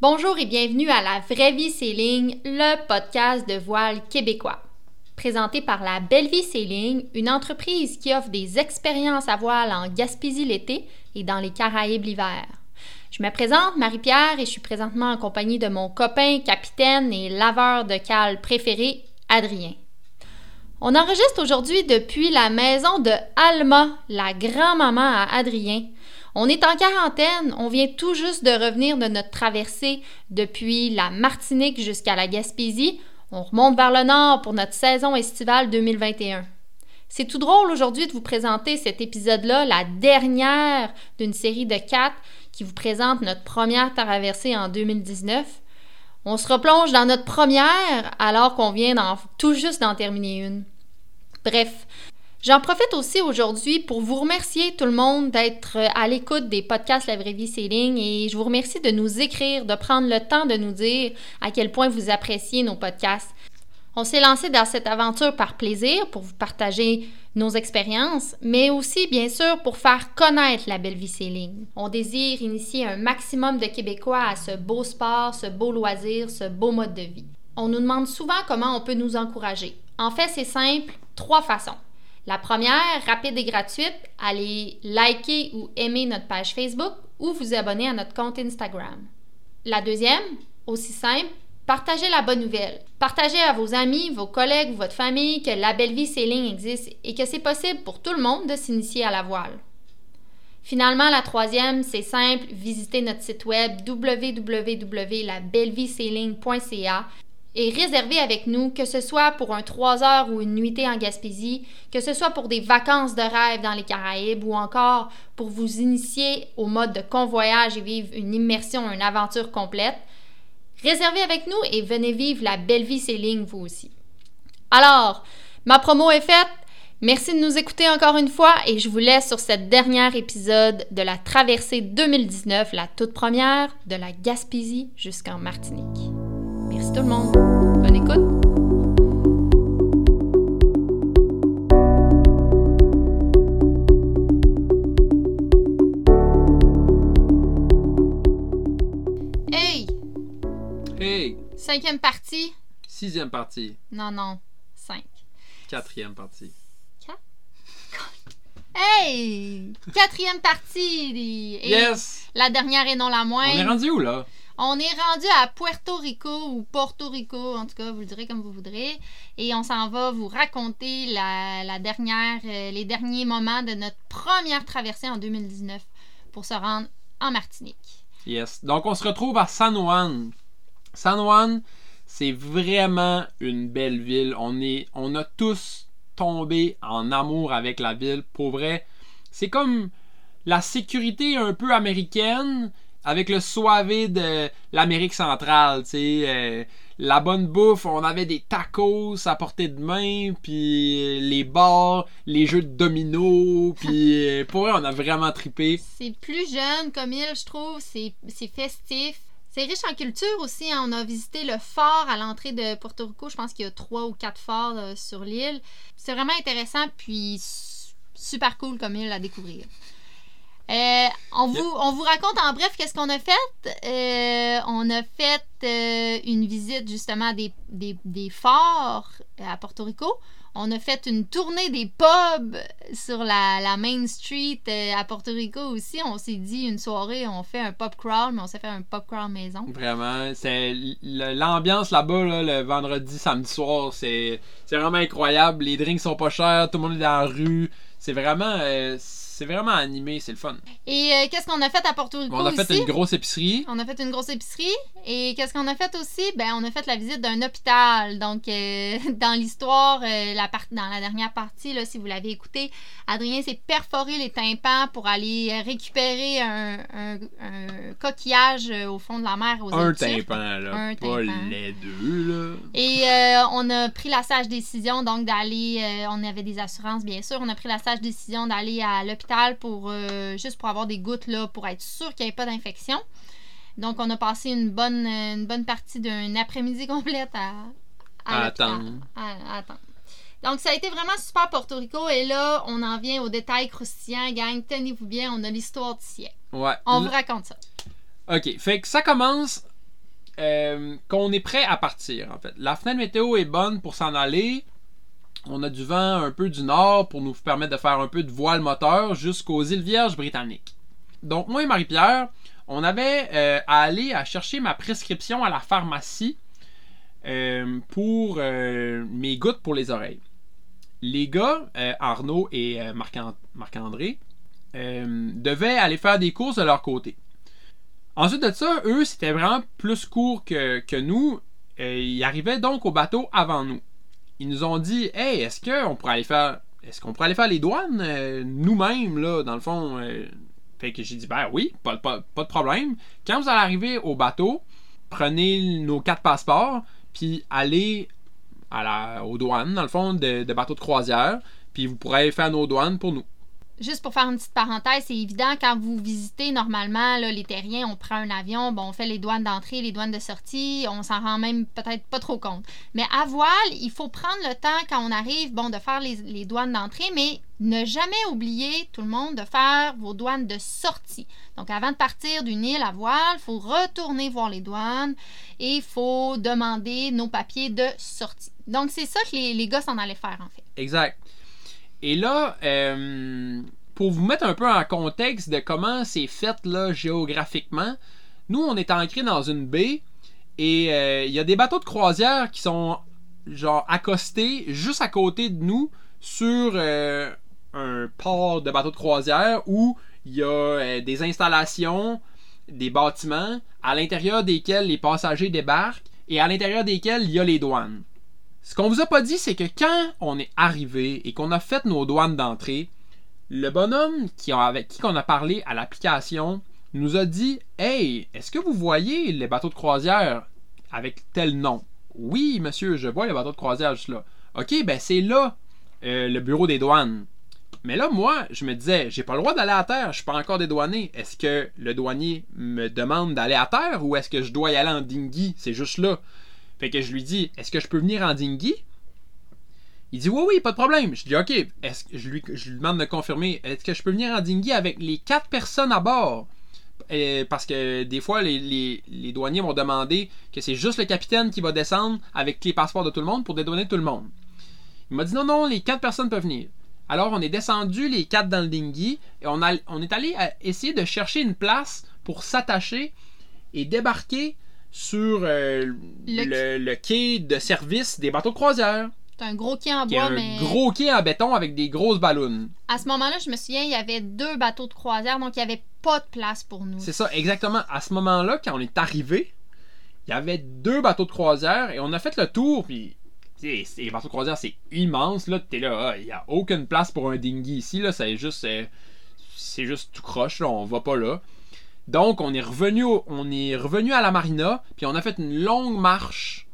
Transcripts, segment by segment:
Bonjour et bienvenue à La Vraie Vie Sailing, le podcast de voile québécois. Présenté par La Belle Vie Sailing, une entreprise qui offre des expériences à voile en Gaspésie l'été et dans les Caraïbes l'hiver. Je me présente, Marie-Pierre, et je suis présentement en compagnie de mon copain, capitaine et laveur de cale préféré, Adrien. On enregistre aujourd'hui depuis la maison de Alma, la grand-maman à Adrien. On est en quarantaine, on vient tout juste de revenir de notre traversée depuis la Martinique jusqu'à la Gaspésie. On remonte vers le nord pour notre saison estivale 2021. C'est tout drôle aujourd'hui de vous présenter cet épisode-là, la dernière d'une série de quatre qui vous présente notre première traversée en 2019. On se replonge dans notre première alors qu'on vient tout juste d'en terminer une. Bref, j'en profite aussi aujourd'hui pour vous remercier tout le monde d'être à l'écoute des podcasts La Vraie Vie Sailing et je vous remercie de nous écrire, de prendre le temps de nous dire à quel point vous appréciez nos podcasts. On s'est lancé dans cette aventure par plaisir pour vous partager nos expériences, mais aussi bien sûr pour faire connaître la belle vie sailing. On désire initier un maximum de Québécois à ce beau sport, ce beau loisir, ce beau mode de vie. On nous demande souvent comment on peut nous encourager. En fait, c'est simple, trois façons. La première, rapide et gratuite, allez liker ou aimer notre page Facebook ou vous abonner à notre compte Instagram. La deuxième, aussi simple, partagez la bonne nouvelle. Partagez à vos amis, vos collègues ou votre famille que la belle vie sailing existe et que c'est possible pour tout le monde de s'initier à la voile. Finalement, la troisième, c'est simple, visitez notre site web www.labelleviesailing.ca et réservez avec nous, que ce soit pour un 3 heures ou une nuitée en Gaspésie, que ce soit pour des vacances de rêve dans les Caraïbes ou encore pour vous initier au mode de convoyage et vivre une immersion, une aventure complète. Réservez avec nous et venez vivre la belle vie sailing vous aussi. Alors, ma promo est faite. Merci de nous écouter encore une fois et je vous laisse sur cette dernière épisode de la traversée 2019, la toute première de la Gaspésie jusqu'en Martinique. Merci tout le monde. Bonne écoute. Hey! Hey! Cinquième partie? Sixième partie. Non, non. Cinq. Quatrième partie. Hey! Quatrième partie! Et Yes! La dernière et non la On moindre. est rendu où là? On est rendu à Puerto Rico ou Porto Rico, en tout cas, vous le direz comme vous voudrez. Et on s'en va vous raconter la, dernière, euh, les derniers moments de notre première traversée en 2019 pour se rendre en Martinique. Yes. Donc on se retrouve à San Juan. San Juan, c'est vraiment une belle ville. On, est, on a tous tombé en amour avec la ville. Pour vrai, c'est comme la sécurité un peu américaine avec le soivé de l'Amérique centrale, tu sais, euh, la bonne bouffe, on avait des tacos à portée de main, puis les bars, les jeux de domino, puis euh, pour vrai, on a vraiment tripé. C'est plus jeune comme île, je trouve. C'est festif. C'est riche en culture aussi. hein. On a visité le fort à l'entrée de Porto Rico. Je pense qu'il y a trois ou quatre forts euh, sur l'île. C'est vraiment intéressant, puis super cool comme île à découvrir. Euh, on, vous, on vous raconte en bref qu'est-ce qu'on a fait. Euh, on a fait euh, une visite justement des, des, forts à Porto Rico. On a fait une tournée des pubs sur la, la Main Street à Porto Rico aussi. On s'est dit une soirée, on fait un pub crawl, mais on s'est fait un pub crawl maison. Vraiment, c'est l'ambiance là-bas là, le vendredi, samedi soir, c'est vraiment incroyable. Les drinks sont pas chers, tout le monde est dans la rue. C'est vraiment c'est vraiment animé, c'est le fun. Et euh, qu'est-ce qu'on a fait à Porto Rico on a fait aussi? une grosse épicerie. On a fait une grosse épicerie. Et qu'est-ce qu'on a fait aussi? Ben, on a fait la visite d'un hôpital. Donc, euh, dans l'histoire, euh, la part- dans la dernière partie, là, si vous l'avez écouté, Adrien s'est perforé les tympans pour aller récupérer un, un- un coquillage au fond de la mer aux Un tympan, là. Un pas tympan. les deux, là. Et on a pris la sage décision donc d'aller, on avait des assurances bien sûr, on a pris la sage décision d'aller à l'hôpital pour euh, juste pour avoir des gouttes là pour être sûr qu'il n'y ait pas d'infection. Donc on a passé une bonne euh, une bonne partie d'un après-midi complète à, attendre. À- à attendre. Donc ça a été vraiment super Porto Rico et là on en vient aux détails croustillants, gang, tenez-vous bien, on a l'histoire du siècle. Ouais. On L- vous raconte ça. Ok, fait que ça commence euh, qu'on est prêt à partir, en fait. La fenêtre météo est bonne pour s'en aller. On a du vent un peu du nord pour nous permettre de faire un peu de voile moteur jusqu'aux îles Vierges britanniques. Donc, moi et Marie-Pierre, on avait euh, à aller à chercher ma prescription à la pharmacie euh, pour euh, mes gouttes pour les oreilles. Les gars, Arnaud et Marc-An- Marc-André, devaient aller faire des courses de leur côté. Ensuite de ça, eux, c'était vraiment plus court que, que nous. Ils arrivaient donc au bateau avant nous. Ils nous ont dit Hey, est-ce qu'on pourrait aller faire. Est-ce qu'on pourrait aller faire les douanes euh, nous-mêmes, là, dans le fond? euh? Fait que j'ai dit Ben oui, pas, pas- pas de problème. Quand vous allez arriver au bateau, prenez nos quatre passeports, puis allez à la, aux douanes, dans le fond, de, de bateaux de croisière, puis vous pourrez faire nos douanes pour nous. Juste pour faire une petite parenthèse, c'est évident quand vous visitez normalement les terriens, on prend un avion, bon, on fait les douanes d'entrée, les douanes de sortie, on s'en rend même peut-être pas trop compte. Mais à voile, il faut prendre le temps quand on arrive, bon, de faire les, les douanes d'entrée, mais ne jamais oublier, tout le monde, de faire vos douanes de sortie. Donc, avant de partir d'une île à voile, il faut retourner voir les douanes et il faut demander nos papiers de sortie. Donc, c'est ça que les, les gars s'en allaient faire, en fait. Exact. Et là, euh, pour vous mettre un peu en contexte de comment c'est fait là, géographiquement, nous, on est ancré dans une baie et euh, il y a des bateaux de croisière qui sont genre accostés juste à côté de nous sur euh, un port de bateaux de croisière où il y a des installations, des bâtiments à l'intérieur desquels les passagers débarquent et à l'intérieur desquels il y a les douanes. Ce qu'on vous a pas dit, c'est que quand on est arrivé et qu'on a fait nos douanes d'entrée, le bonhomme avec qui on a parlé à l'application nous a dit Hey, est-ce que vous voyez les bateaux de croisière avec tel nom Oui, monsieur, je vois les bateaux de croisière juste là. Ok, ben c'est là euh, le bureau des douanes. Mais là, moi, je me disais, j'ai pas le droit d'aller à terre, je suis pas encore dédouané. Est-ce que le douanier me demande d'aller à terre ou est-ce que je dois y aller en dinghy? C'est juste là. Fait que je lui dis, est-ce que je peux venir en dinghy? Il dit, oui, oui, pas de problème. Je dis, ok, est-ce que je lui, demande de confirmer, est-ce que je peux venir en dinghy avec les quatre personnes à bord? Parce que des fois, les, douaniers vont demander que c'est juste le capitaine qui va descendre avec les passeports de tout le monde pour dédouaner tout le monde. Il m'a dit, non, non, les quatre personnes peuvent venir. Alors, on est descendu les quatre dans le dinghy et on, est allé essayer de chercher une place pour s'attacher et débarquer sur euh, Le le, le quai de service des bateaux de croisière, C'est un gros quai en bois, un mais. gros quai en béton avec des grosses ballons. À ce moment-là, je me souviens, il y avait deux bateaux de croisière, donc il n'y avait pas de place pour nous. C'est ça, exactement. À ce moment-là, quand on est arrivé, il y avait deux bateaux de croisière et on a fait le tour, puis les bateaux de croisière, c'est immense, là. T'es là, ah, il n'y a aucune place pour un dinghy ici, là. C'est juste, euh, c'est juste tout croche, là. On va pas là. Donc, on est revenu, à la marina, puis on a fait une longue marche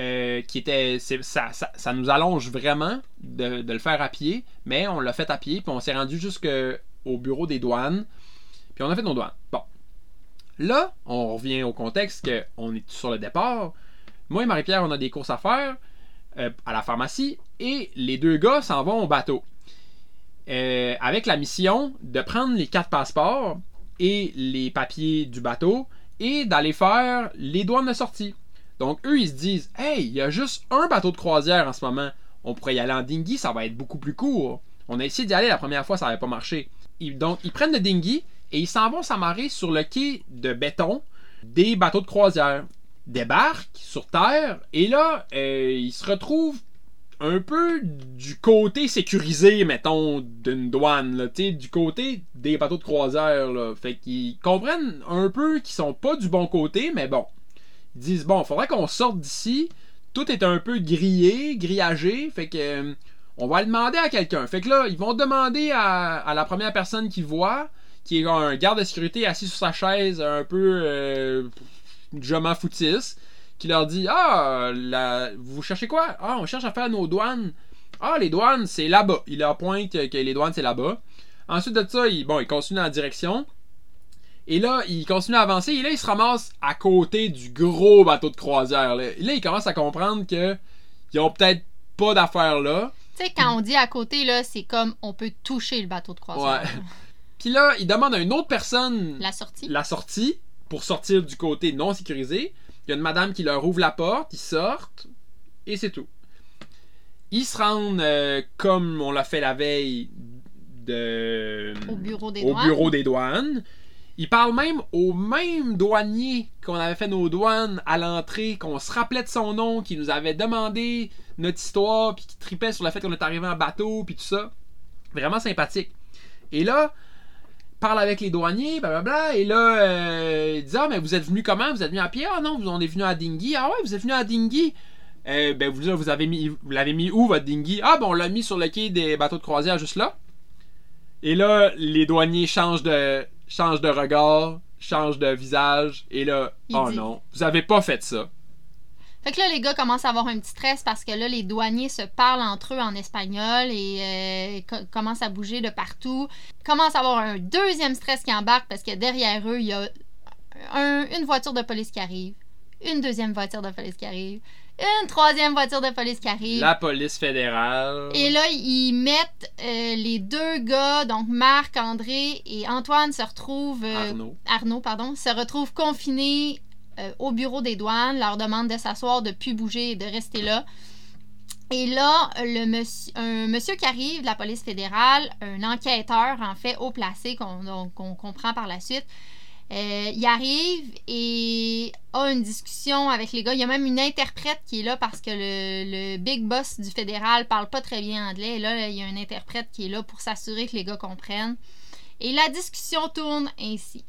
euh, qui était. Ça, ça, ça nous allonge vraiment de, de le faire à pied, mais on l'a fait à pied, puis on s'est rendu jusqu'au bureau des douanes, puis on a fait nos douanes. Bon. Là, on revient au contexte qu'on est sur le départ. Moi et Marie-Pierre, on a des courses à faire euh, à la pharmacie, et les deux gars s'en vont au bateau. Euh, avec la mission de prendre les quatre passeports et les papiers du bateau et d'aller faire les douanes de sortie. Donc eux, ils se disent Hey, il y a juste un bateau de croisière en ce moment. On pourrait y aller en dinghy, ça va être beaucoup plus court. On a essayé d'y aller la première fois, ça n'avait pas marché. Donc ils prennent le dinghy et ils s'en vont s'amarrer sur le quai de béton des bateaux de croisière. Débarquent sur terre et là, euh, ils se retrouvent un peu du côté sécurisé, mettons, d'une douane, là, du côté des bateaux de croisière, là. Fait qu'ils comprennent un peu qu'ils sont pas du bon côté, mais bon. Ils disent, bon, faudrait qu'on sorte d'ici. Tout est un peu grillé, grillagé, fait que euh, on va le demander à quelqu'un. Fait que là, ils vont demander à, à la première personne qu'ils voient, qui est un garde de sécurité assis sur sa chaise, un peu euh, je m'en foutisse, qui leur dit Ah, la- vous cherchez quoi? Ah, on cherche à faire nos douanes. Ah, les douanes, c'est là-bas. Il leur pointe que, les douanes, c'est là-bas. Ensuite de ça, il, bon, il continue dans la direction. Et là, il continue à avancer. Et là, il se ramasse à côté du gros bateau de croisière. Là, Et là il commence à comprendre que ils ont peut-être pas d'affaires là. Tu sais, quand on dit à côté, là, c'est comme on peut toucher le bateau de croisière. Ouais. Puis là, il demande à une autre personne La sortie. la sortie pour sortir du côté non sécurisé. Il y a une madame qui leur ouvre la porte, ils sortent, et c'est tout. Ils se rendent, euh, comme on l'a fait la veille, de... Au bureau des au douanes. bureau des douanes. Ils parlent même au même douanier qu'on avait fait nos douanes à l'entrée, qu'on se rappelait de son nom, qui nous avait demandé notre histoire, puis qui tripait sur le fait qu'on est arrivé en bateau, puis tout ça. Vraiment sympathique. Et là, parle avec les douaniers, blablabla, et là, euh, il dit Ah, mais vous êtes venu comment? Vous êtes venu à pied? Ah non, on est venu à Dinghy. Ah ouais, vous êtes venu à Dinghy. Euh, ben, vous, vous avez mis, vous l'avez mis où votre dinghy? Ah, ben, on l'a mis sur le quai des bateaux de croisière juste là. Et là, les douaniers changent de, changent de regard, changent de visage, et là, Il oh dit- non, vous avez pas fait ça. Fait que là, les gars commencent à avoir un petit stress parce que là, les douaniers se parlent entre eux en espagnol et euh, co- commencent à bouger de partout. Commencent à avoir un deuxième stress qui embarque parce que derrière eux, il y a un- une voiture de police qui arrive, une deuxième voiture de police qui arrive, une troisième voiture de police qui arrive. La police fédérale. Et là, ils mettent euh, les deux gars, donc Marc, André et Antoine se retrouvent... euh, Arnaud. Arnaud, pardon, se retrouvent confinés euh, au bureau des douanes, leur demande de s'asseoir, de plus bouger et de rester là. Et là, le monsieur, un monsieur qui arrive de la police fédérale, un enquêteur en fait haut placé qu'on comprend par la suite, euh, il arrive et a une discussion avec les gars. Il y a même une interprète qui est là parce que le, le big boss du fédéral parle pas très bien anglais. Et là, il y a un interprète qui est là pour s'assurer que les gars comprennent. Et la discussion tourne ainsi.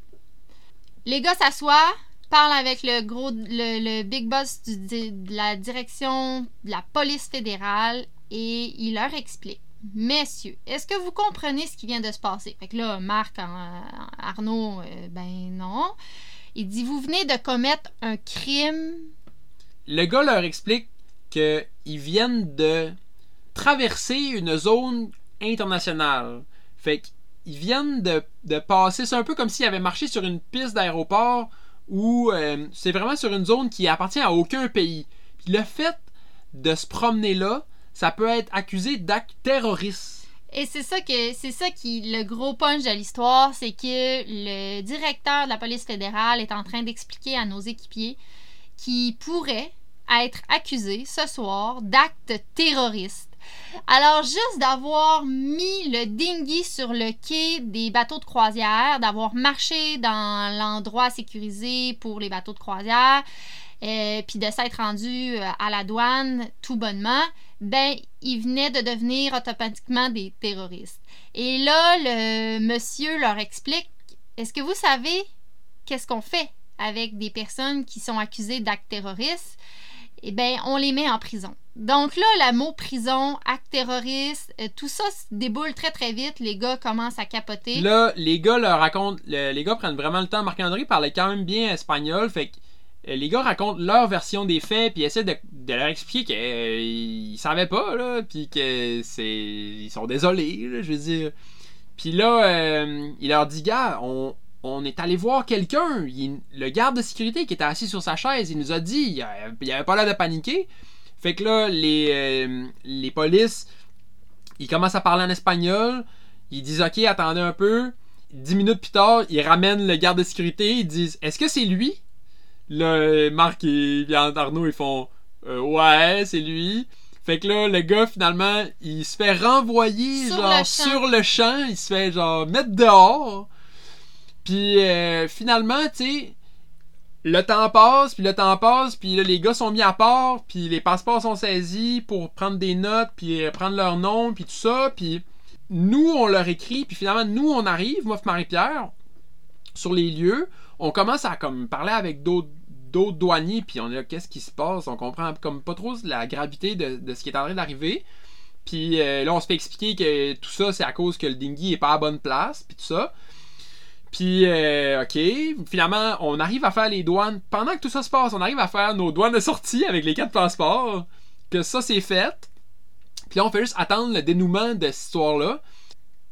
Les gars s'assoient, parlent avec le gros, le, le big boss du- de la direction de la police fédérale et il leur explique. Messieurs, est-ce que vous comprenez ce qui vient de se passer? Fait que là, Marc, Arnaud, euh, ben non. Il dit, vous venez de commettre un crime. Le gars leur explique qu'ils viennent de traverser une zone internationale. Fait qu'ils viennent de, de passer. C'est un peu comme s'ils avaient marché sur une piste d'aéroport où euh, c'est vraiment sur une zone qui appartient à aucun pays. Puis le fait de se promener là, ça peut être accusé d'acte terroriste. Et c'est ça que c'est ça qui le gros punch de l'histoire, c'est que le directeur de la police fédérale est en train d'expliquer à nos équipiers qu'ils pourraient être accusés ce soir d'actes terroristes. Alors juste d'avoir mis le dinghy sur le quai des bateaux de croisière, d'avoir marché dans l'endroit sécurisé pour les bateaux de croisière, euh, puis de s'être rendu euh, à la douane tout bonnement, ben, ils venaient de devenir automatiquement des terroristes. Et là, le monsieur leur explique est-ce que vous savez qu'est-ce qu'on fait avec des personnes qui sont accusées d'actes terroristes? Eh bien, on les met en prison. Donc là, le mot prison, acte terroriste, euh, tout ça se déboule très très vite. Les gars commencent à capoter. Là, les gars leur racontent. le- les gars prennent vraiment le temps. Marc-André parlait quand même bien espagnol. Fait que euh, les gars racontent leur version des faits. Puis essaient de, leur expliquer qu'ils savaient pas. Là, puis que. Ils sont désolés. je veux dire. Puis là, euh, il leur dit Gars, on, est allé voir quelqu'un. Le garde de sécurité qui était assis sur sa chaise, il nous a dit il avait, il avait pas l'air de paniquer. Fait que là, les, euh, les polices, ils commencent à parler en espagnol. Ils disent OK, attendez un peu. Dix minutes plus tard, ils ramènent le garde de sécurité. Ils disent Est-ce que c'est lui? Là, Marc et Arnaud, ils font Euh, Ouais, c'est lui. Fait que là, le gars, finalement, il se fait renvoyer Sur genre le champ. sur le champ. Il se fait genre mettre dehors. Puis euh, finalement, tu sais, le temps passe, puis le temps passe, puis les gars sont mis à part, puis les passeports sont saisis pour prendre des notes, puis euh, prendre leur nom, puis tout ça, puis nous, on leur écrit, puis finalement, nous, on arrive, moi Marie-Pierre, sur les lieux, on commence à comme parler avec d'autres douaniers, puis on est là, qu'est-ce qui se passe, on comprend comme pas trop la gravité de, de ce qui est en train d'arriver, puis euh, là, on se fait expliquer que tout ça, c'est à cause que le dinghy est pas à bonne place, puis tout ça. Puis, euh, ok, finalement, on arrive à faire les douanes. Pendant que tout ça se passe, on arrive à faire nos douanes de sortie avec les quatre passeports. Que ça, c'est fait. Puis là, on fait juste attendre le dénouement de cette histoire-là.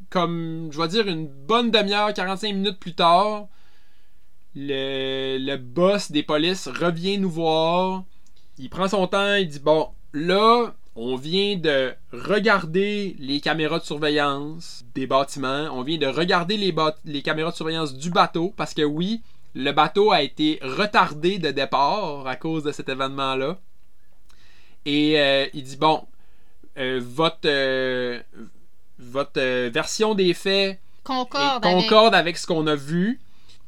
Comme, je vais dire, une bonne demi-heure, 45 minutes plus tard, le, le boss des polices revient nous voir. Il prend son temps, il dit Bon, là, on vient de regarder les caméras de surveillance des bâtiments. On vient de regarder les, caméras de surveillance du bateau. Parce que oui, le bateau a été retardé de départ à cause de cet événement-là. Et euh, il dit bon, euh, votre, euh, votre version des faits Concorde et avec- concorde avec ce qu'on a vu.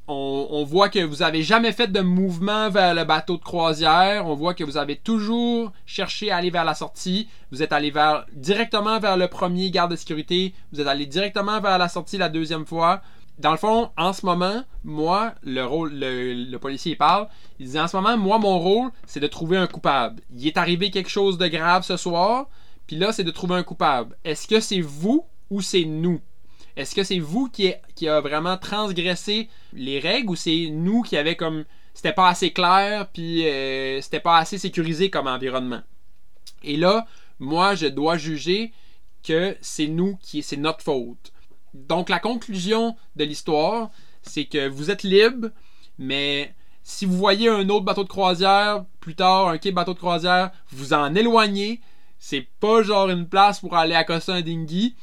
On, voit que vous avez jamais fait de mouvement vers le bateau de croisière. On voit que vous avez toujours cherché à aller vers la sortie. Vous êtes allé vers, directement vers le premier garde de sécurité. Vous êtes allé directement vers la sortie la deuxième fois. Dans le fond, en ce moment, moi, le rôle, le, policier parle. Il dit en ce moment, moi, mon rôle, c'est de trouver un coupable. Il est arrivé quelque chose de grave ce soir. Puis là, c'est de trouver un coupable. Est-ce que c'est vous ou c'est nous? Est-ce que c'est vous qui, qui a vraiment transgressé les règles ou c'est nous qui avait comme c'était pas assez clair puis euh, c'était pas assez sécurisé comme environnement? Et là, moi, je dois juger que c'est nous qui c'est notre faute. Donc la conclusion de l'histoire, c'est que vous êtes libre, mais si vous voyez un autre bateau de croisière plus tard, un quai bateau de croisière, vous en éloignez. C'est pas genre une place pour aller accoster un dinghy.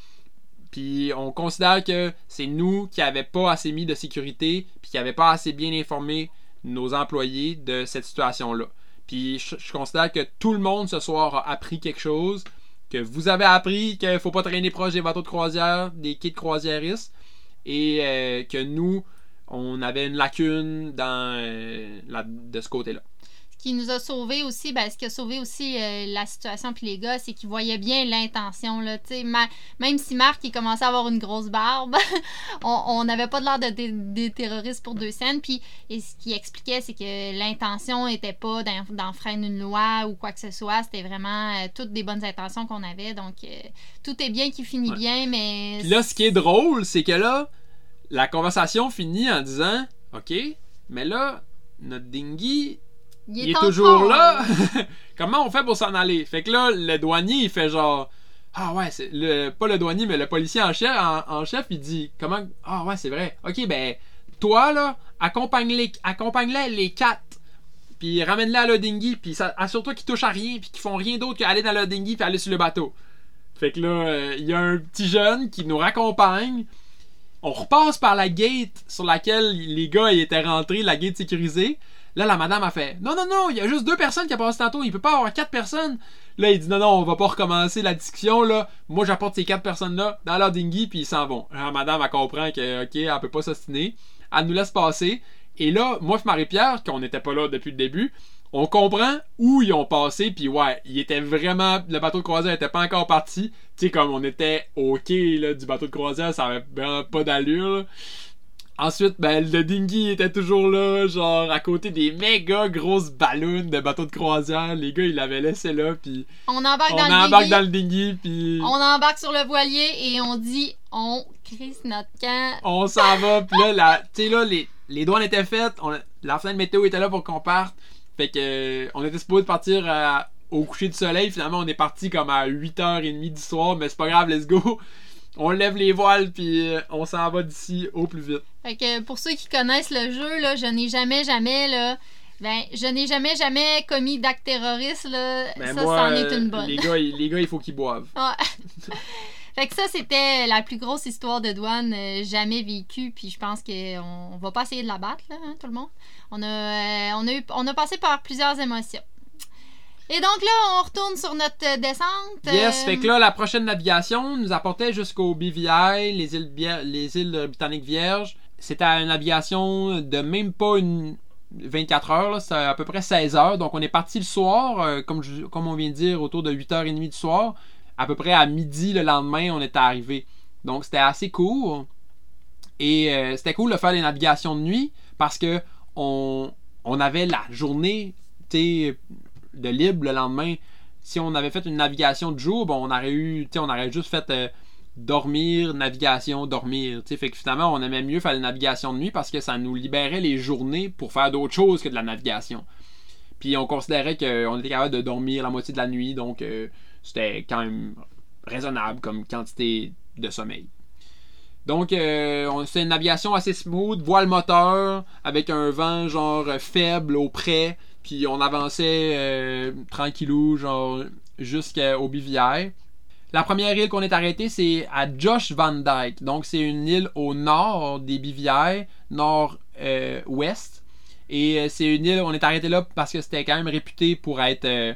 Puis on considère que c'est nous qui n'avions pas assez mis de sécurité, puis qui n'avions pas assez bien informé nos employés de cette situation-là. Puis je, considère que tout le monde ce soir a appris quelque chose, que vous avez appris qu'il faut pas traîner proche des bateaux de croisière, des quais de croisiéristes, et euh, que nous, on avait une lacune dans, euh, de ce côté-là. Ce qui nous a sauvé aussi, ben, ce qui a sauvé aussi euh, la situation puis les gars, c'est qu'ils voyaient bien l'intention. Là. Ma- même si Marc il commençait à avoir une grosse barbe, on n'avait pas de l'air de, des- terroristes pour deux scènes. Puis et ce qu'il expliquait, c'est que l'intention n'était pas d'en- d'enfreindre une loi ou quoi que ce soit. C'était vraiment euh, toutes des bonnes intentions qu'on avait. Donc euh, tout est bien qui finit Ouais. bien, mais. Puis là, ce qui est drôle, c'est que là, la conversation finit en disant Ok, mais là, notre dinghy, il est, toujours là. Comment on fait pour s'en aller? Fait que là, le douanier, il fait genre Ah ouais, c'est le, pas le douanier, mais le policier en chef, en, en chef il dit Comment Ah ouais, c'est vrai. Ok, ben, toi là, accompagne-les accompagne-les les quatre. Puis ramène-les à le dinghy, puis assure-toi qu'ils touchent à rien, puis qu'ils font rien d'autre qu'aller dans le dinghy, puis aller sur le bateau. Fait que là, euh, il y a un petit jeune qui nous raccompagne. On repasse par la gate sur laquelle les gars étaient rentrés, la gate sécurisée. Là, la madame a fait Non, non, non, il y a juste deux personnes qui passé tantôt, il peut pas avoir quatre personnes. Là, il dit Non, non, on va pas recommencer la discussion. là. Moi, j'apporte ces quatre personnes-là dans leur dinghy, puis ils s'en vont. La madame, elle comprend que, ok, elle peut pas s'ostiner. Elle nous laisse passer. Et là, moi Marie-Pierre, qu'on n'était pas là depuis le début, on comprend où ils ont passé, puis ouais, il était vraiment. Le bateau de croisière était pas encore parti. Tu sais, comme on était quai là, du bateau de croisière, ça avait pas d'allure. Ensuite, ben, le dinghy était toujours là, genre à côté des méga grosses ballons de bateau de croisière. Les gars, ils l'avaient laissé là, puis On embarque on dans le embarque dinghy, dans le dinghy, puis On embarque sur le voilier et on dit on crise notre camp. on s'en va. Puis là, la- tu sais, là, les, les douanes étaient faites, on, la fenêtre météo était là pour qu'on parte. Fait que euh, on était supposé partir à- au coucher du soleil. Finalement, on est parti comme à 8h30 du soir, mais c'est pas grave, let's go. On lève les voiles, puis euh, on s'en va d'ici au plus vite. Fait que pour ceux qui connaissent le jeu, là, je n'ai jamais, jamais, là, ben, je n'ai jamais, jamais commis d'acte terroriste, là. Ben, ça, moi, c'en est une bonne. Les gars, il- les gars, il faut qu'ils boivent. Ouais. fait que ça, c'était la plus grosse histoire de douane euh, jamais vécue, puis je pense qu'on on va pas essayer de la battre, là, hein, tout le monde. On a, euh, on, a eu, on a passé par plusieurs émotions. Et donc là, on retourne sur notre euh, descente. Yes, euh, fait que là, la prochaine navigation nous apportait jusqu'au BVI, les îles, les îles britanniques vierges. C'était une navigation de même pas une 24 heures, c'était à peu près 16 heures. Donc on est parti le soir, euh, comme, je- comme on vient de dire, autour de 8h30 du soir. À peu près à midi le lendemain, on était arrivé. Donc c'était assez court. Et euh, c'était cool de faire des navigations de nuit parce que on, on avait la journée de libre le lendemain si on avait fait une navigation de jour, on aurait eu, on aurait juste fait euh, dormir, navigation, dormir. Fait que finalement, on aimait mieux faire des navigations de nuit parce que ça nous libérait les journées pour faire d'autres choses que de la navigation. Puis on considérait qu'on était capable de dormir la moitié de la nuit, donc euh, c'était quand même raisonnable comme quantité de sommeil. Donc, euh, c'était une navigation assez smooth, voile moteur, avec un vent genre faible au près, puis on avançait euh, tranquillou, genre jusqu'au BVI. La première île qu'on est arrêté, c'est à Josh Van Dyke. Donc, c'est une île au nord des Bivières, nord-ouest. Et euh, c'est une île, on est arrêté là parce que c'était quand même réputé pour être euh,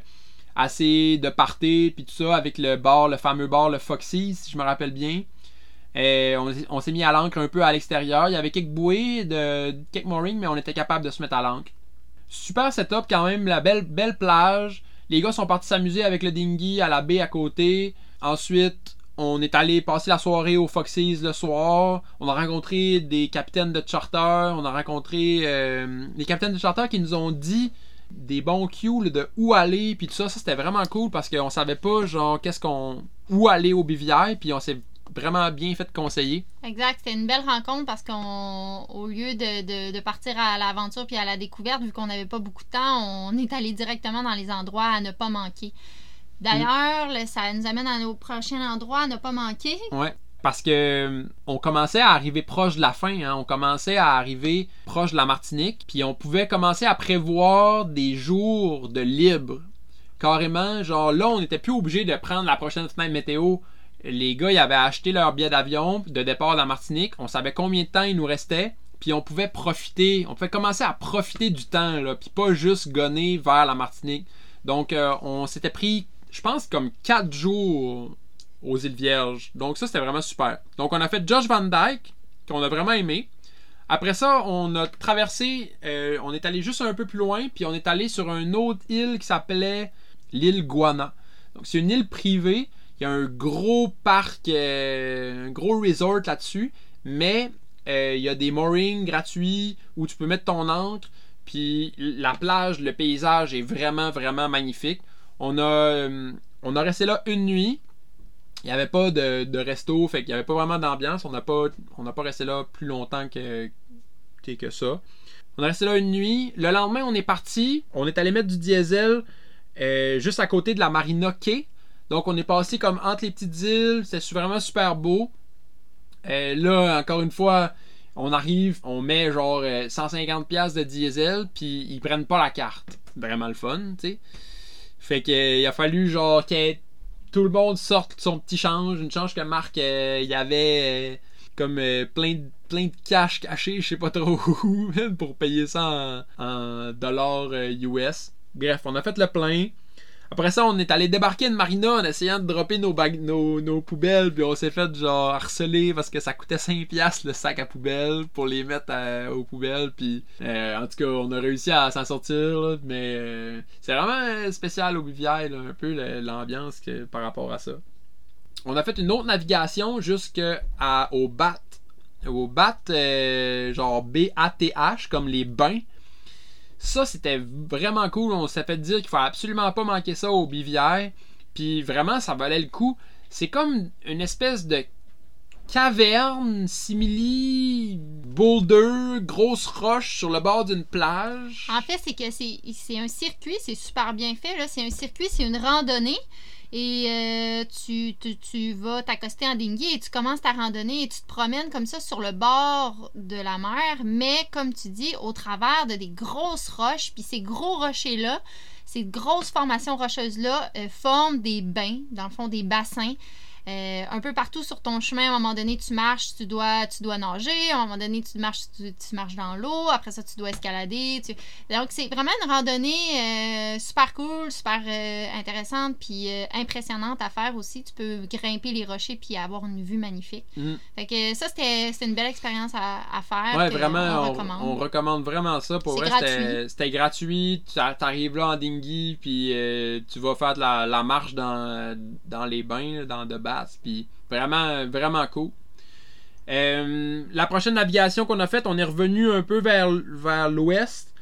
assez de party, puis tout ça, avec le bar, le fameux bar, le Foxy, si je me rappelle bien. On, on s'est mis à l'ancre un peu à l'extérieur. Il y avait quelques bouées, de, quelques moorings, mais on était capable de se mettre à l'ancre. Super setup quand même, la belle, belle plage. Les gars sont partis s'amuser avec le dinghy à la baie à côté. Ensuite, on est allé passer la soirée au Foxys le soir. On a rencontré des capitaines de charter. On a rencontré euh, des capitaines de charter qui nous ont dit des bons cues de où aller puis tout ça. Ça c'était vraiment cool parce qu'on savait pas genre qu'est-ce qu'on où aller au Bivière puis on s'est vraiment bien fait conseiller. Exact, c'était une belle rencontre parce qu'au lieu de, de, de, partir à l'aventure puis à la découverte, vu qu'on n'avait pas beaucoup de temps, on est allé directement dans les endroits à ne pas manquer. D'ailleurs, ça nous amène à nos prochains endroits à ne pas manquer. Ouais. Parce que euh, on commençait à arriver proche de la fin, hein. on commençait à arriver proche de la Martinique, puis on pouvait commencer à prévoir des jours de libre. Carrément, genre là, on n'était plus obligé de prendre la prochaine fenêtre météo. Les gars, ils avaient acheté leur billet d'avion de départ de la Martinique. On savait combien de temps il nous restait. Puis on pouvait profiter, on pouvait commencer à profiter du temps, là, puis pas juste gonner vers la Martinique. Donc, euh, on s'était pris je pense, comme 4 jours aux îles Vierges. Donc ça, c'était vraiment super. Donc on a fait Josh Van Dyke, qu'on a vraiment aimé. Après ça, on a traversé, euh, on est allé juste un peu plus loin, puis on est allé sur une autre île qui s'appelait l'île Guana. Donc c'est une île privée, il y a un gros parc, euh, un gros resort là-dessus, mais euh, il y a des moorings gratuits où tu peux mettre ton ancre, puis la plage, le paysage est vraiment, vraiment magnifique. On a, euh, resté là une nuit. Il n'y avait pas de, resto, fait n'y avait pas vraiment d'ambiance. On n'a pas, resté là plus longtemps que, que ça. On a resté là une nuit. Le lendemain, on est parti. On est allé mettre du diesel juste à côté de la Marina. Donc, on est passé comme entre les petites îles. C'était vraiment super beau. Euh, là, encore une fois, on arrive, on met genre 150$ de diesel, puis ils prennent pas la carte. Vraiment le fun, tu sais. Fait qu'il a fallu genre que tout le monde sorte son petit change, une change que Marc euh, il y avait euh, comme euh, plein de plein de cash caché, je sais pas trop où, pour payer ça en dollars US. Bref, on a fait le plein. Après ça, on est allé débarquer une marina en essayant de dropper nos, nos, poubelles, puis on s'est fait genre harceler parce que ça coûtait 5$ le sac à poubelle pour les mettre aux poubelles. Puis euh, en tout cas, on a réussi à s'en sortir, mais euh, c'est vraiment spécial au Bivière, un peu l'ambiance par rapport à ça. On a fait une autre navigation jusqu'au BAT. Au BAT, euh, genre B-A-T-H, comme les bains. Ça, c'était vraiment cool. On s'est fait dire qu'il faut absolument pas manquer ça au Bivière. Puis vraiment, ça valait le coup. C'est comme une espèce de caverne, simili, boulder, grosse roche sur le bord d'une plage. En fait, c'est que c'est un circuit, c'est super bien fait. C'est un circuit, c'est une randonnée et euh, tu, tu, vas t'accoster en dinghy et tu commences ta randonnée et tu te promènes comme ça sur le bord de la mer, mais comme tu dis, au travers de des grosses roches. Puis ces gros rochers-là, ces grosses formations rocheuses-là euh, forment des bains, dans le fond des bassins. Euh, un peu partout sur ton chemin, à un moment donné, tu marches, tu dois, tu dois nager. À un moment donné, tu marches, tu, marches dans l'eau. Après ça, tu dois escalader. Donc, c'est vraiment une randonnée euh, super cool, super euh, intéressante, puis impressionnante à faire aussi. Tu peux grimper les rochers puis avoir une vue magnifique. Mm. Fait que ça, c'était une belle expérience à, faire. Ouais, vraiment, on recommande. On, recommande. vraiment ça. Pour vrai, c'était gratuit. Tu arrives là en dinghy, puis tu vas faire de la, marche dans, dans les bains, dans de bas puis vraiment, vraiment cool. Euh, la prochaine navigation qu'on a faite, on est revenu un peu vers, vers l'ouest.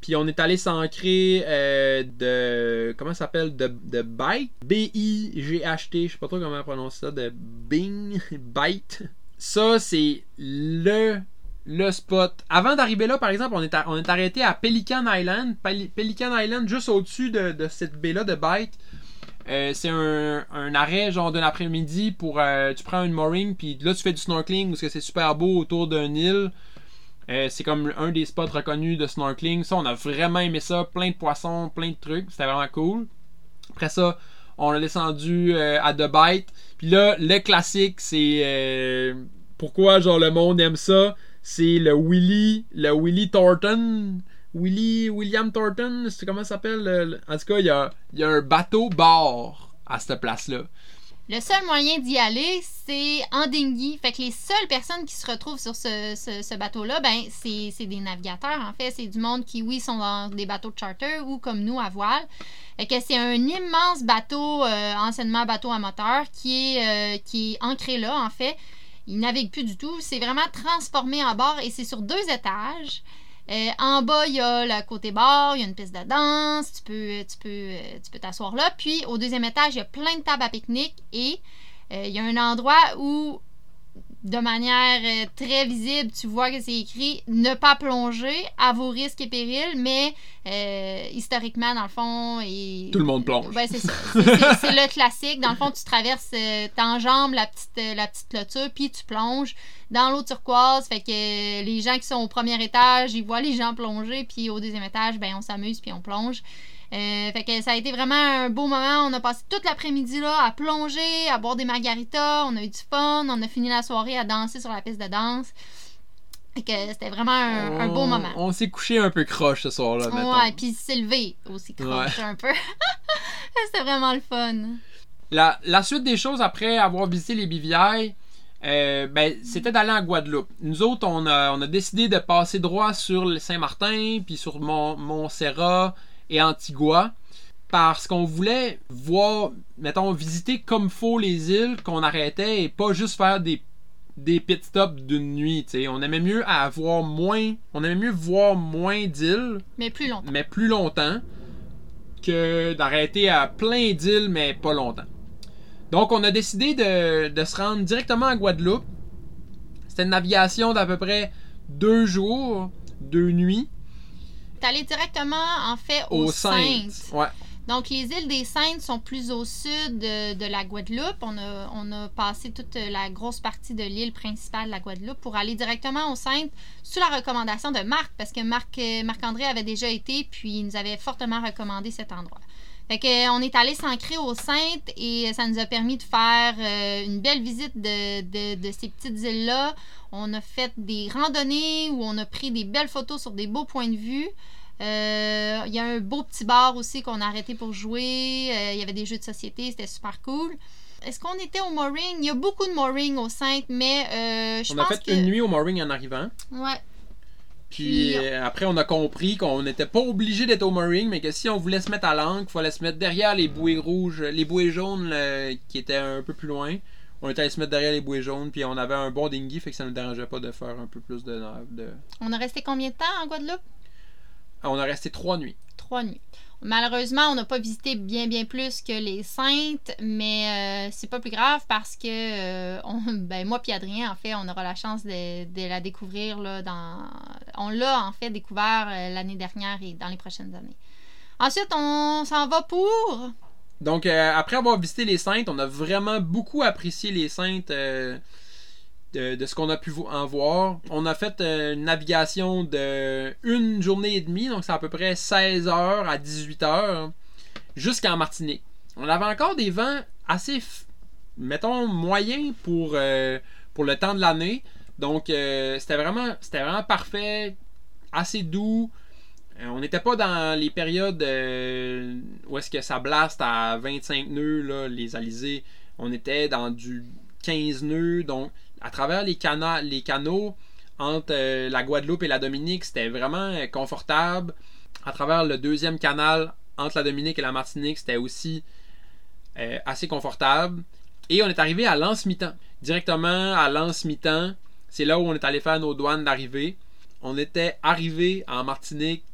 Puis on est allé s'ancrer euh, de. Comment ça s'appelle? De, de Byte? B-I-G-H-T. Je sais pas trop comment prononcer ça. De Bing. Byte. Ça, c'est le. Le spot. Avant d'arriver là, par exemple, on est, on est arrêté à Pelican Island. Pelican Island, juste au-dessus de, de cette baie-là de Byte. Euh, c'est un, arrêt genre d'un après-midi pour euh, tu prends une mooring puis là tu fais du snorkeling parce que c'est super beau autour d'une île. Euh, c'est comme un des spots reconnus de snorkeling. Ça, on a vraiment aimé ça. Plein de poissons, plein de trucs. C'était vraiment cool. Après ça, On a descendu euh, à The Bite. Puis là, le classique, c'est pourquoi genre le monde aime ça? C'est le Willy, le Willy Thornton. Willy, William Thornton, c'est comment ça s'appelle? le- le- En tout cas, il y a, un bateau bar à cette place-là. Le seul moyen d'y aller, c'est en dinghy. Fait que les seules personnes qui se retrouvent sur ce, bateau-là, ben, c'est des navigateurs, en fait. C'est du monde qui, oui, sont dans des bateaux de charter ou comme nous à voile. Que c'est un immense bateau, euh, anciennement bateau à moteur, qui est, euh, qui est ancré là, en fait. Il navigue plus du tout. C'est vraiment transformé en bord et c'est sur deux étages. Euh, en bas, il y a le côté bar, il y a une piste de danse, tu peux tu peux, euh, tu peux t'asseoir là. Puis au deuxième étage, il y a plein de tables à pique-nique et euh, il y a un endroit où, de manière euh, très visible, tu vois que c'est écrit ne pas plonger à vos risques et périls, mais euh, historiquement, dans le fond, et... Tout le monde plonge. C'est ça. Le classique. Dans le fond, tu traverses, euh, t'enjambes la petite, la petite clôture, puis tu plonges dans l'eau turquoise. Fait que les gens qui sont au premier étage, ils voient les gens plonger, puis au deuxième étage, ben, on s'amuse, puis on plonge. Euh, fait que ça a été vraiment un beau moment. On a passé toute l'après-midi là à plonger, à boire des margaritas. On a eu du fun. On a fini la soirée à danser sur la piste de danse. Fait que c'était vraiment un, un beau moment. On s'est couché un peu croche ce soir-là. Ouais, puis s'est levé aussi croche un peu. c'était vraiment le fun. La, la suite des choses après avoir visité les Bivières, euh, ben, c'était d'aller en Guadeloupe. Nous autres, on a, on a décidé de passer droit sur le Saint-Martin, puis sur Mont- Montserrat et Antigua, parce qu'on voulait voir, mettons, visiter comme faut les îles qu'on arrêtait et pas juste faire des, des pit stops d'une nuit. On aimait mieux avoir moins, on aimait mieux voir moins d'îles Mais plus longtemps. mais plus longtemps que d'arrêter à plein d'îles, mais pas longtemps. Donc, on a décidé de, de se rendre directement à Guadeloupe. C'était une navigation d'à peu près deux jours, deux nuits, allé directement, en fait, aux, aux Saintes. Saintes. Ouais. Donc, les îles des Saintes sont plus au sud de, de la Guadeloupe. On a, on a passé toute la grosse partie de l'île principale de la Guadeloupe pour aller directement aux Saintes sous la recommandation de Marc, parce que Marc, euh, Marc-André avait déjà été, puis il nous avait fortement recommandé cet endroit. Fait que, on est allé s'ancrer aux Saintes et ça nous a permis de faire euh, une belle visite de, de- de ces petites îles-là. On a fait des randonnées où on a pris des belles photos sur des beaux points de vue. Euh, Il y a un beau petit bar aussi qu'on a arrêté pour jouer. Euh, Il y avait des jeux de société, c'était super cool. Est-ce qu'on était au mooring? Il y a beaucoup de mooring au Saintes, mais euh, je On a pense fait que... une nuit au mooring en arrivant. Ouais. Puis euh, après, on a compris qu'on n'était pas obligé d'être au mooring, mais que si on voulait se mettre à l'angle, il fallait se mettre derrière les bouées rouges, les bouées jaunes là, qui étaient un peu plus loin. On était allé se mettre derrière les bouées jaunes, puis on avait un bon dinghy, fait que ça ne nous dérangeait pas de faire un peu plus de. de... On a resté combien de temps en Guadeloupe? On a resté trois nuits. Trois nuits. Malheureusement, on n'a pas visité bien bien plus que les Saintes, mais euh, c'est pas plus grave parce que euh, ben, moi puis Adrien, en fait, on aura la chance de, la découvrir là, dans. On l'a en fait découvert euh, l'année dernière et dans les prochaines années. Ensuite, on s'en va pour. Donc, après avoir visité les Saintes, on a vraiment beaucoup apprécié les Saintes de, ce qu'on a pu en voir. On a fait euh, une navigation de une journée et demie, donc c'est à peu près 16 heures à 18 heures, jusqu'en Martinique. On avait encore des vents assez, mettons, moyens pour, euh, pour le temps de l'année. Donc, euh, c'était vraiment, vraiment parfait, assez doux. On n'était pas dans les périodes où est-ce que ça blaste à 25 nœuds, là, les alizés. On était dans du 15 nœuds. Donc, à travers les, cana- les canaux entre euh, la Guadeloupe et la Dominique, c'était vraiment euh, confortable. À travers le deuxième canal entre la Dominique et la Martinique, c'était aussi euh, assez confortable. Et on est arrivé à Lance-Mitan. Directement à Lance-Mitan, c'est là où on est allé faire nos douanes d'arrivée. On était arrivé en Martinique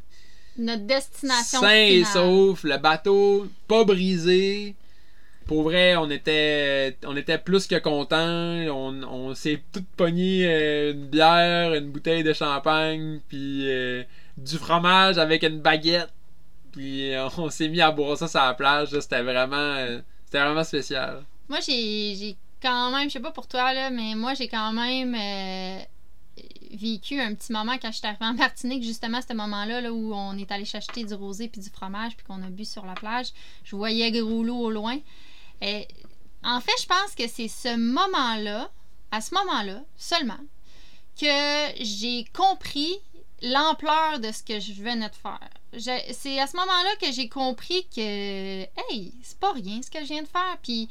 Notre destination sain et sauf, le bateau pas brisé. Pour vrai, on était, plus que contents. On, s'est tout pogné euh, une bière, une bouteille de champagne, puis euh, du fromage avec une baguette. Puis euh, on s'est mis à boire ça sur la plage. C'était vraiment, c'était vraiment spécial. Moi, j'ai quand même, je sais pas pour toi, là, mais moi, j'ai quand même vécu un petit moment quand je suis arrivée en Martinique, justement, ce moment-là là, où on est allé chercher du rosé puis du fromage puis qu'on a bu sur la plage. Je voyais Gros au loin. Et, en fait, je pense que c'est ce moment-là, à ce moment-là seulement, que j'ai compris l'ampleur de ce que je venais de faire. C'est à ce moment-là que j'ai compris que, hey, c'est pas rien ce que je viens de faire. Puis,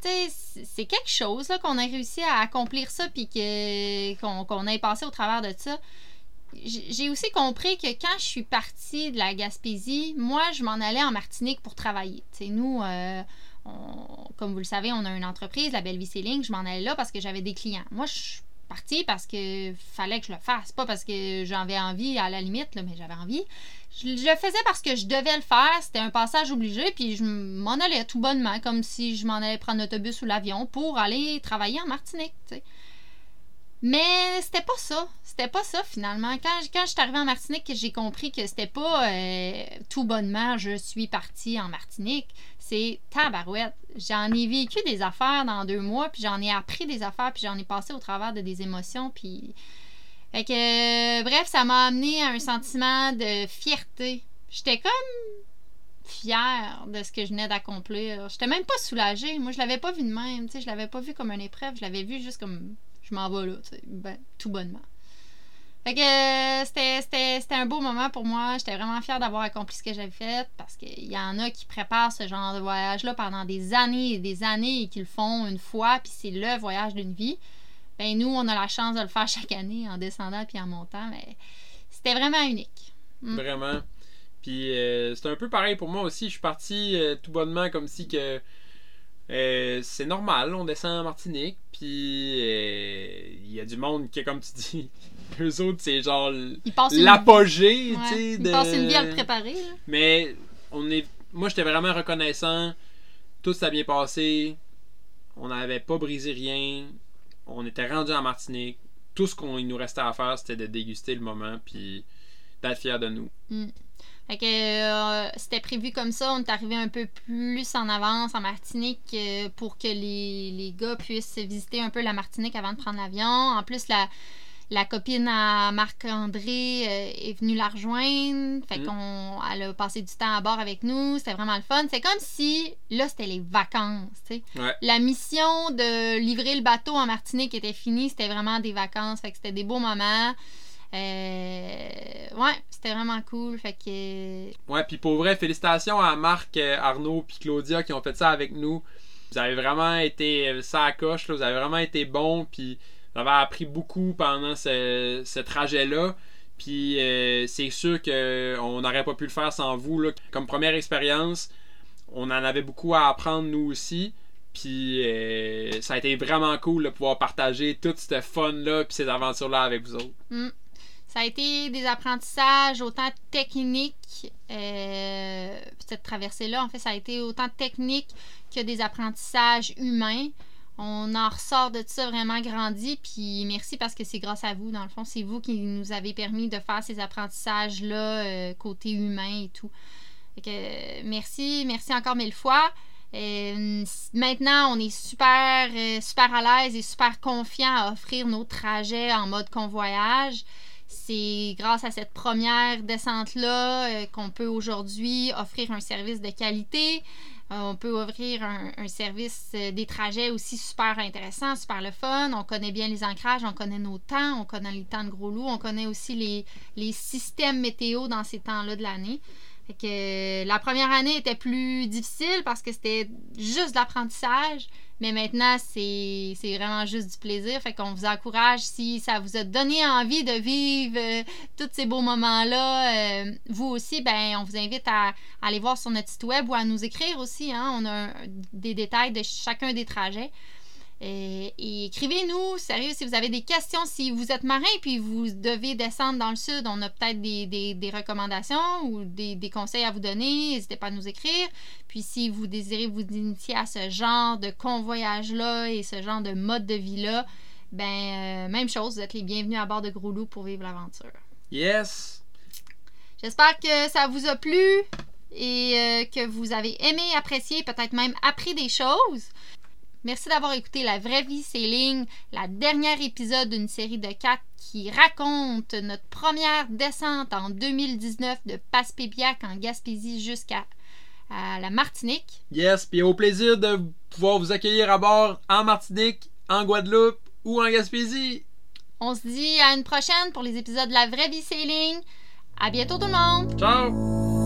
tu sais, c'est quelque chose qu'on a réussi à accomplir ça, puis qu'on ait passé au travers de ça. J'ai aussi compris que quand je suis partie de la Gaspésie, moi, je m'en allais en Martinique pour travailler. Tu sais, nous, euh, comme vous le savez, on a une entreprise, la Belle Vie Céline. Je m'en allais là parce que j'avais des clients. Moi, je suis partie parce que fallait que je le fasse. Pas parce que j'avais envie, à la limite, mais j'avais envie. Je, le faisais parce que je devais le faire. C'était un passage obligé. Puis je m'en allais tout bonnement, comme si je m'en allais prendre l'autobus ou l'avion pour aller travailler en Martinique. Mais c'était pas ça. C'était pas ça finalement. Quand, je suis arrivée en Martinique, j'ai compris que c'était pas euh, tout bonnement je suis partie en Martinique. C'est tabarouette. J'en ai vécu des affaires dans deux mois, puis j'en ai appris des affaires, puis j'en ai passé au travers de des émotions, puis. Fait que, bref, ça m'a amené à un sentiment de fierté. J'étais comme fière de ce que je venais d'accomplir. J'étais même pas soulagée. Moi, je l'avais pas vu de même. Tu sais, je l'avais pas vu comme une épreuve. Je l'avais vu juste comme je m'en vais là, ben, tout bonnement. Fait que c'était un beau moment pour moi. J'étais vraiment fière d'avoir accompli ce que j'avais fait parce qu'il y en a qui préparent ce genre de voyage-là pendant des années et des années et qui le font une fois, puis c'est le voyage d'une vie. Ben nous, on a la chance de le faire chaque année en descendant puis en montant, mais c'était vraiment unique. Mm. Vraiment. Puis euh, c'était un peu pareil pour moi aussi. Je suis parti euh, tout bonnement comme si que euh, c'est normal, on descend en Martinique, puis euh, il y a du monde qui, comme tu dis, eux autres, c'est genre l'apogée, tu sais. Ils passent une vie à le préparer. Mais on est, moi, j'étais vraiment reconnaissant. Tout s'est bien passé. On n'avait pas brisé rien. On était rendu en Martinique. Tout ce qu'il nous restait à faire, c'était de déguster le moment, puis d'être fier de nous. Mm. Fait que euh, c'était prévu comme ça. On est arrivé un peu plus en avance en Martinique euh, pour que les, les, gars puissent visiter un peu la Martinique avant de prendre l'avion. En plus, la, la copine à Marc-André euh, est venue la rejoindre. Fait mm. qu'on elle a passé du temps à bord avec nous. C'était vraiment le fun. C'est comme si là, c'était les vacances. La mission de livrer le bateau en Martinique était finie. C'était vraiment des vacances. Fait que c'était des beaux moments. Euh, ouais, c'était vraiment cool. Fait que. Ouais, puis pour vrai, félicitations à Marc, euh, Arnaud puis Claudia qui ont fait ça avec nous. Vous avez vraiment été ça à coche, là, vous avez vraiment été bons, puis avez appris beaucoup pendant ce, trajet-là. Puis c'est sûr qu'on n'aurait pas pu le faire sans vous. Là. Comme première expérience, on en avait beaucoup à apprendre nous aussi. Puis ça a été vraiment cool de pouvoir partager toute cette fun-là puis ces aventures-là avec vous autres. Mm. Ça a été des apprentissages autant techniques, euh, cette traversée-là, en fait, ça a été autant technique que des apprentissages humains. On en ressort de ça vraiment grandi, puis merci parce que c'est grâce à vous, dans le fond, c'est vous qui nous avez permis de faire ces apprentissages-là, euh, côté humain et tout. que, merci, merci encore mille fois. Euh, maintenant, on est super, euh, super à l'aise et super confiant à offrir nos trajets en mode convoyage. C'est grâce à cette première descente-là euh, qu'on peut aujourd'hui offrir un service de qualité. Euh, on peut offrir un, service euh, des trajets aussi super intéressant, super le fun. On connaît bien les ancrages, on connaît nos temps, on connaît les temps de gros loups, on connaît aussi les, systèmes météo dans ces temps-là de l'année. que la première année était plus difficile parce que c'était juste l'apprentissage. Mais maintenant, c'est vraiment juste du plaisir. Fait qu'on vous encourage, si ça vous a donné envie de vivre euh, tous ces beaux moments-là, euh, vous aussi, ben, on vous invite à, aller voir sur notre site web ou à nous écrire aussi. Hein. On a des détails de chacun des trajets. Et, écrivez-nous, sérieux, si vous avez des questions, si vous êtes marin puis vous devez descendre dans le sud, on a peut-être des, recommandations ou des, conseils à vous donner. N'hésitez pas à nous écrire. Puis si vous désirez vous initier à ce genre de convoyage-là et ce genre de mode de vie-là, ben euh, même chose, vous êtes les bienvenus à bord de Gros Loup pour vivre l'aventure. Yes! J'espère que ça vous a plu et euh, que vous avez aimé, apprécié, peut-être même appris des choses. Merci d'avoir écouté La Vraie Vie Sailing, la dernière épisode d'une série de quatre qui raconte notre première descente en 2019 de Passepébiac en Gaspésie jusqu'à à la Martinique. Yes, puis au plaisir de pouvoir vous accueillir à bord en Martinique, en Guadeloupe ou en Gaspésie. On se dit à une prochaine pour les épisodes de La Vraie Vie Sailing. À bientôt tout le monde! Ciao!